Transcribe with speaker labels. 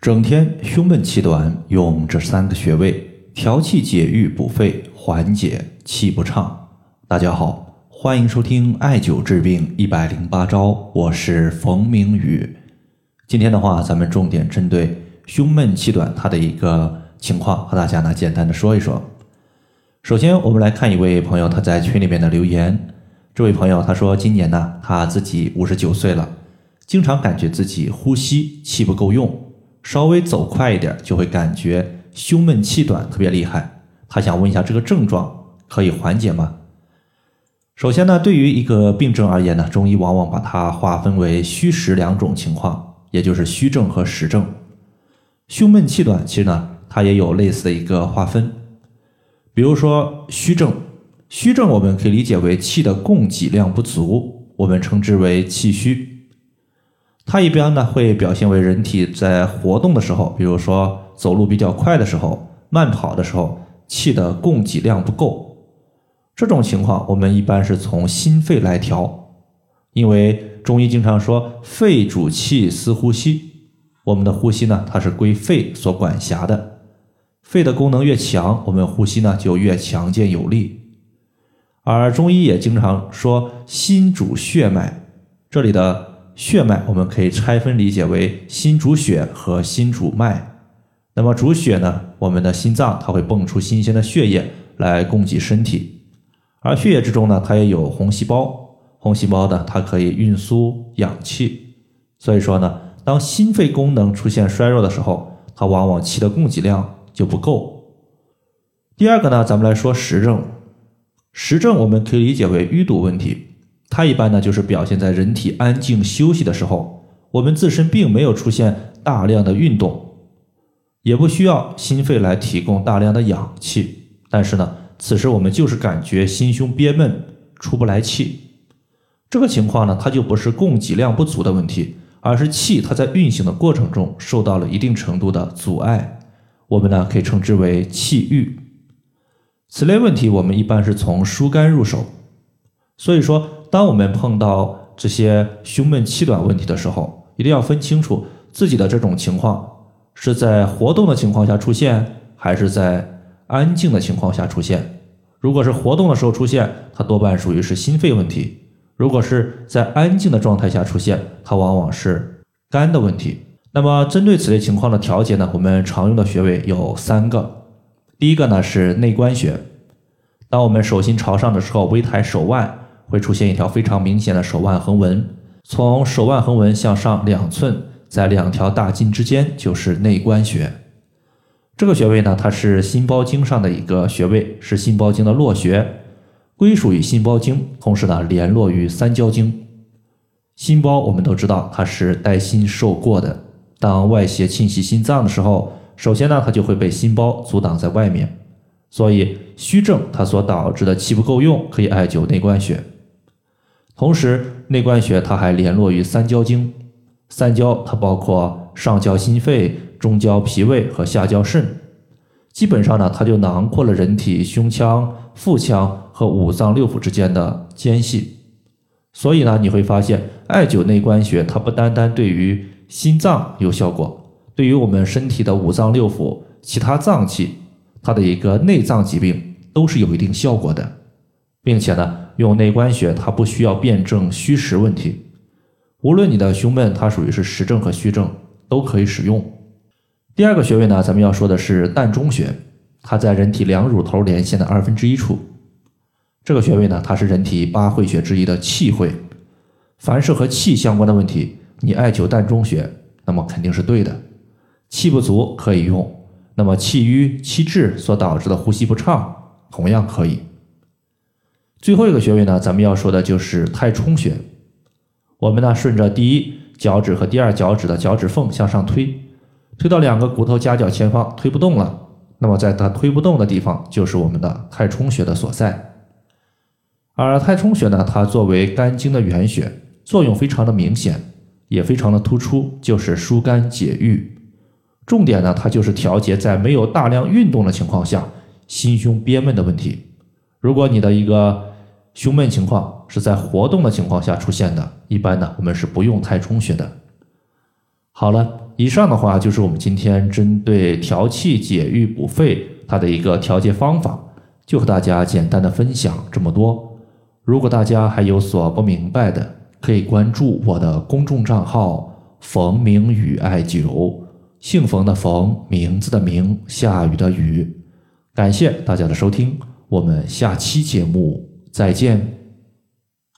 Speaker 1: 整天胸闷气短，用这三个穴位调气解郁补肺，缓解气不畅。大家好，欢迎收听艾灸治病一百零八招，我是冯明宇。今天的话，咱们重点针对胸闷气短它的一个情况，和大家呢简单的说一说。首先，我们来看一位朋友他在群里面的留言。这位朋友他说，今年呢他自己五十九岁了，经常感觉自己呼吸气不够用。稍微走快一点，就会感觉胸闷气短，特别厉害。他想问一下，这个症状可以缓解吗？首先呢，对于一个病症而言呢，中医往往把它划分为虚实两种情况，也就是虚症和实症。胸闷气短，其实呢，它也有类似的一个划分。比如说虚症，虚症我们可以理解为气的供给量不足，我们称之为气虚。它一般呢会表现为人体在活动的时候，比如说走路比较快的时候、慢跑的时候，气的供给量不够。这种情况我们一般是从心肺来调，因为中医经常说肺主气司呼吸，我们的呼吸呢它是归肺所管辖的，肺的功能越强，我们呼吸呢就越强健有力。而中医也经常说心主血脉，这里的。血脉我们可以拆分理解为心主血和心主脉。那么主血呢，我们的心脏它会泵出新鲜的血液来供给身体，而血液之中呢，它也有红细胞，红细胞呢它可以运输氧气。所以说呢，当心肺功能出现衰弱的时候，它往往气的供给量就不够。第二个呢，咱们来说实症，实症我们可以理解为淤堵问题。它一般呢，就是表现在人体安静休息的时候，我们自身并没有出现大量的运动，也不需要心肺来提供大量的氧气，但是呢，此时我们就是感觉心胸憋闷，出不来气。这个情况呢，它就不是供给量不足的问题，而是气它在运行的过程中受到了一定程度的阻碍，我们呢可以称之为气郁。此类问题，我们一般是从疏肝入手，所以说。当我们碰到这些胸闷气短问题的时候，一定要分清楚自己的这种情况是在活动的情况下出现，还是在安静的情况下出现。如果是活动的时候出现，它多半属于是心肺问题；如果是在安静的状态下出现，它往往是肝的问题。那么针对此类情况的调节呢，我们常用的穴位有三个。第一个呢是内关穴，当我们手心朝上的时候，微抬手腕。会出现一条非常明显的手腕横纹，从手腕横纹向上两寸，在两条大筋之间就是内关穴。这个穴位呢，它是心包经上的一个穴位，是心包经的络穴，归属于心包经，同时呢联络于三焦经。心包我们都知道它是带心受过的，当外邪侵袭心脏的时候，首先呢它就会被心包阻挡在外面，所以虚症它所导致的气不够用，可以艾灸内关穴。同时，内关穴它还联络于三焦经，三焦它包括上焦心肺、中焦脾胃和下焦肾，基本上呢，它就囊括了人体胸腔、腹腔和五脏六腑之间的间隙。所以呢，你会发现艾灸内关穴，它不单单对于心脏有效果，对于我们身体的五脏六腑、其他脏器，它的一个内脏疾病都是有一定效果的，并且呢。用内关穴，它不需要辩证虚实问题。无论你的胸闷，它属于是实症和虚症，都可以使用。第二个穴位呢，咱们要说的是膻中穴，它在人体两乳头连线的二分之一处。这个穴位呢，它是人体八会穴之一的气会。凡是和气相关的问题，你艾灸膻中穴，那么肯定是对的。气不足可以用，那么气瘀、气滞所导致的呼吸不畅，同样可以。最后一个穴位呢，咱们要说的就是太冲穴。我们呢顺着第一脚趾和第二脚趾的脚趾缝向上推，推到两个骨头夹角前方推不动了，那么在它推不动的地方就是我们的太冲穴的所在。而太冲穴呢，它作为肝经的原穴，作用非常的明显，也非常的突出，就是疏肝解郁。重点呢，它就是调节在没有大量运动的情况下心胸憋闷的问题。如果你的一个胸闷情况是在活动的情况下出现的，一般呢，我们是不用太冲血的。好了。以上的话就是我们今天针对调气解郁补肺它的一个调节方法，就和大家简单的分享这么多。如果大家还有所不明白的，可以关注我的公众账号“冯明宇艾灸”，姓冯的冯，名字的名，下雨的雨。感谢大家的收听，我们下期节目再见。